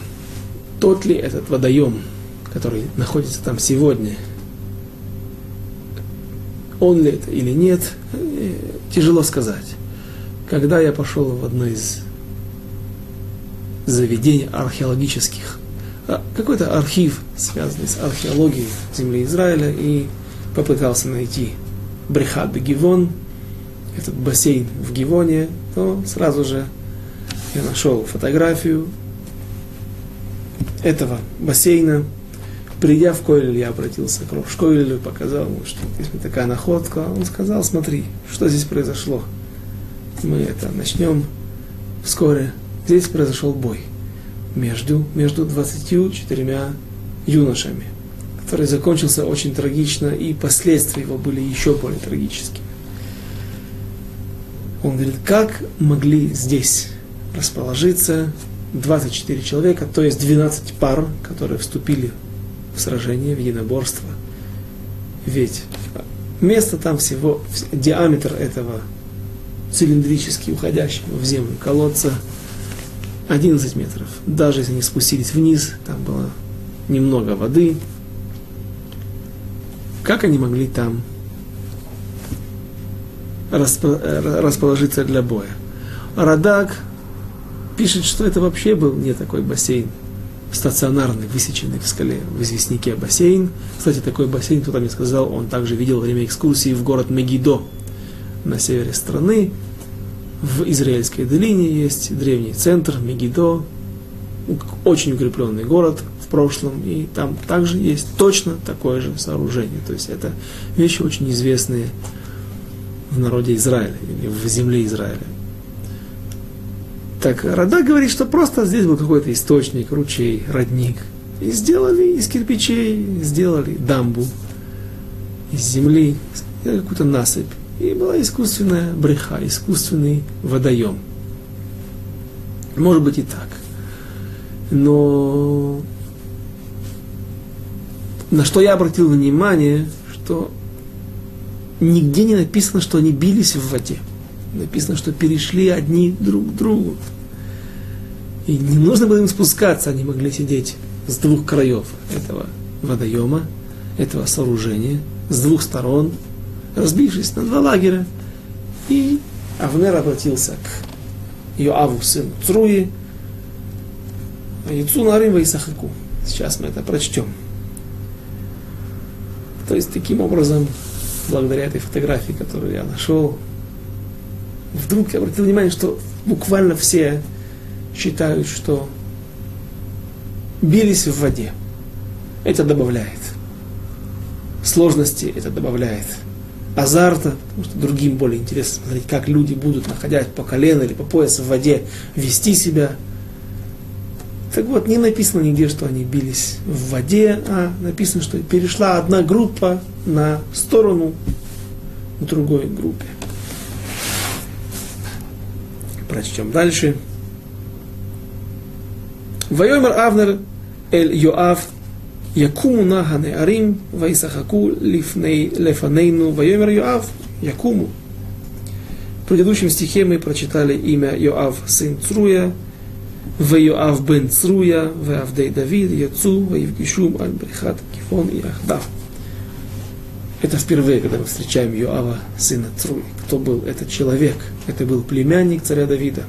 тот ли этот водоем, который находится там сегодня – он ли это или нет, э, тяжело сказать. Когда я пошел в одно из заведений археологических, а, какой-то архив, связанный с археологией земли Израиля, и попытался найти Брехат Гивон, этот бассейн в Гивоне, то сразу же я нашел фотографию этого бассейна, Придя в Койль, я обратился к Рошкойлю, показал ему, что есть такая находка. Он сказал, смотри, что здесь произошло. Мы это начнем вскоре. Здесь произошел бой между, между 24 юношами, который закончился очень трагично, и последствия его были еще более трагическими. Он говорит, как могли здесь расположиться 24 человека, то есть 12 пар, которые вступили в сражение, в единоборство. Ведь место там всего, диаметр этого цилиндрически уходящего в землю колодца 11 метров. Даже если они спустились вниз, там было немного воды. Как они могли там расположиться для боя? Радак пишет, что это вообще был не такой бассейн, стационарный, высеченный в скале в известняке бассейн. Кстати, такой бассейн, кто-то мне сказал, он также видел во время экскурсии в город Мегидо на севере страны. В Израильской долине есть древний центр Мегидо, очень укрепленный город в прошлом, и там также есть точно такое же сооружение. То есть это вещи очень известные в народе Израиля или в земле Израиля. Так Рада говорит, что просто здесь был какой-то источник, ручей, родник. И сделали из кирпичей, сделали дамбу из земли, какую-то насыпь. И была искусственная бреха, искусственный водоем. Может быть и так. Но на что я обратил внимание, что нигде не написано, что они бились в воде написано, что перешли одни друг к другу. И не нужно было им спускаться, они могли сидеть с двух краев этого водоема, этого сооружения, с двух сторон, разбившись на два лагеря. И Авнер обратился к Йоаву, сыну Цруи, Яйцу нарым вейсахаку. Сейчас мы это прочтем. То есть таким образом, благодаря этой фотографии, которую я нашел, вдруг я обратил внимание, что буквально все считают, что бились в воде. Это добавляет сложности, это добавляет азарта, потому что другим более интересно смотреть, как люди будут, находясь по колено или по пояс в воде, вести себя. Так вот, не написано нигде, что они бились в воде, а написано, что перешла одна группа на сторону другой группе прочтем дальше. Вайомер Авнер эль Йоав Якуму нагане арим вайсахаку лифней лефанейну вайомер Йоав Якуму. В предыдущем стихе мы прочитали имя Йоав сын Цруя, Вейоав бен Цруя, Веавдей Давид, Яцу, Ваевгишум, Альбрихат, Кифон и Ахдав. Это впервые, когда мы встречаем Йоава, сына Цруи. Кто был этот человек? Это был племянник царя Давида.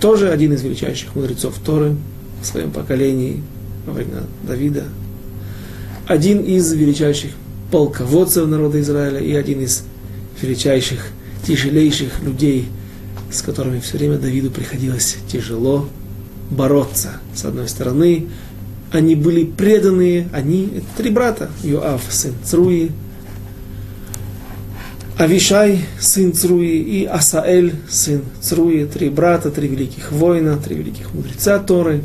Тоже один из величайших мудрецов Торы в своем поколении во время Давида, один из величайших полководцев народа Израиля и один из величайших, тяжелейших людей, с которыми все время Давиду приходилось тяжело бороться. С одной стороны, они были преданные, они, три брата, Йоав, сын Цруи, Авишай, сын Цруи, и Асаэль, сын Цруи, три брата, три великих воина, три великих мудреца Торы,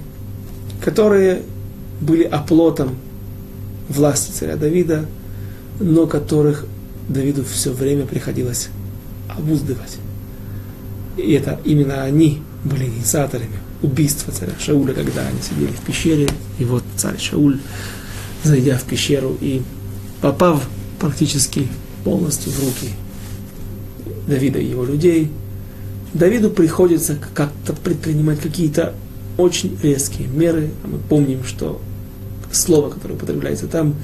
которые были оплотом власти царя Давида, но которых Давиду все время приходилось обуздывать. И это именно они были инициаторами убийства царя Шауля, когда они сидели в пещере, и вот царь Шауль, зайдя в пещеру и попав практически полностью в руки Давида и его людей, Давиду приходится как-то предпринимать какие-то очень резкие меры. А мы помним, что слово, которое употребляется там,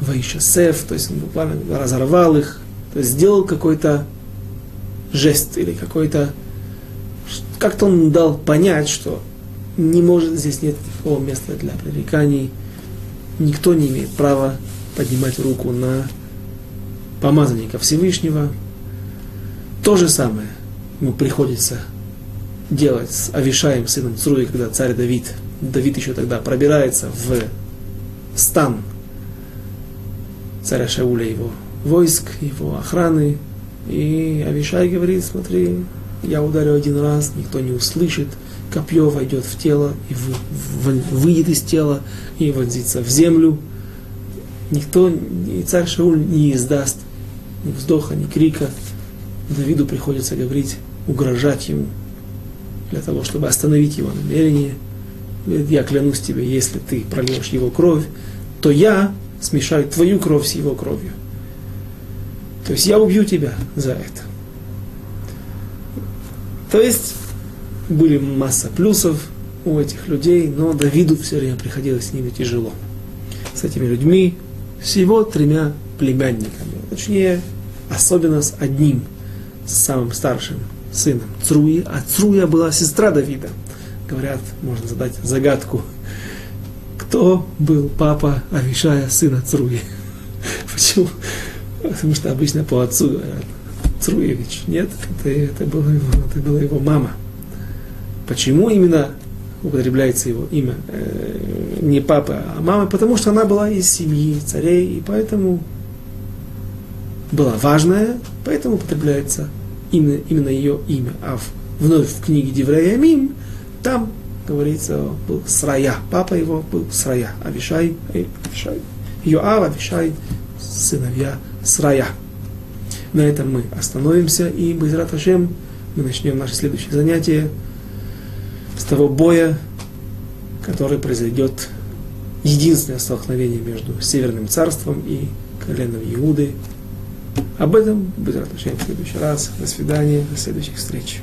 Ваишасеф, то есть он буквально разорвал их, то есть сделал какой-то жест или какой-то... Как-то он дал понять, что не может, здесь нет никакого места для пререканий, никто не имеет права поднимать руку на помазанника Всевышнего. То же самое ему приходится делать с Авишаем, сыном Цруи, когда царь Давид, Давид еще тогда пробирается в стан царя Шауля, его войск, его охраны. И Авишай говорит, смотри, я ударю один раз, никто не услышит, копье войдет в тело, и выйдет из тела, и вонзится в землю. Никто, и царь Шауль не издаст ни вздоха, ни крика. Давиду приходится говорить, угрожать ему, для того, чтобы остановить его намерение – Говорит, я клянусь тебе, если ты прольешь его кровь, то я смешаю твою кровь с его кровью. То есть я убью тебя за это. То есть были масса плюсов у этих людей, но Давиду все время приходилось с ними тяжело. С этими людьми, с его тремя племянниками. Точнее, особенно с одним, с самым старшим сыном Цруи. А Цруя была сестра Давида – говорят, можно задать загадку, кто был папа Авишая, сына Цруи? Почему? Потому что обычно по отцу говорят, Цруевич. Нет, это, это, было его, это была его мама. Почему именно употребляется его имя? Э, не папа, а мама, потому что она была из семьи царей, и поэтому была важная, поэтому употребляется именно, именно ее имя. А в, вновь в книге Деврея Мим там, говорится, был Срая. Папа его был Срая. Авишай, Авишай. Йоав, Авишай, сыновья Срая. На этом мы остановимся, и Байзрат Ашем мы начнем наше следующее занятие с того боя, который произойдет единственное столкновение между Северным царством и коленом Иуды. Об этом Ашем в следующий раз. До свидания, до следующих встреч.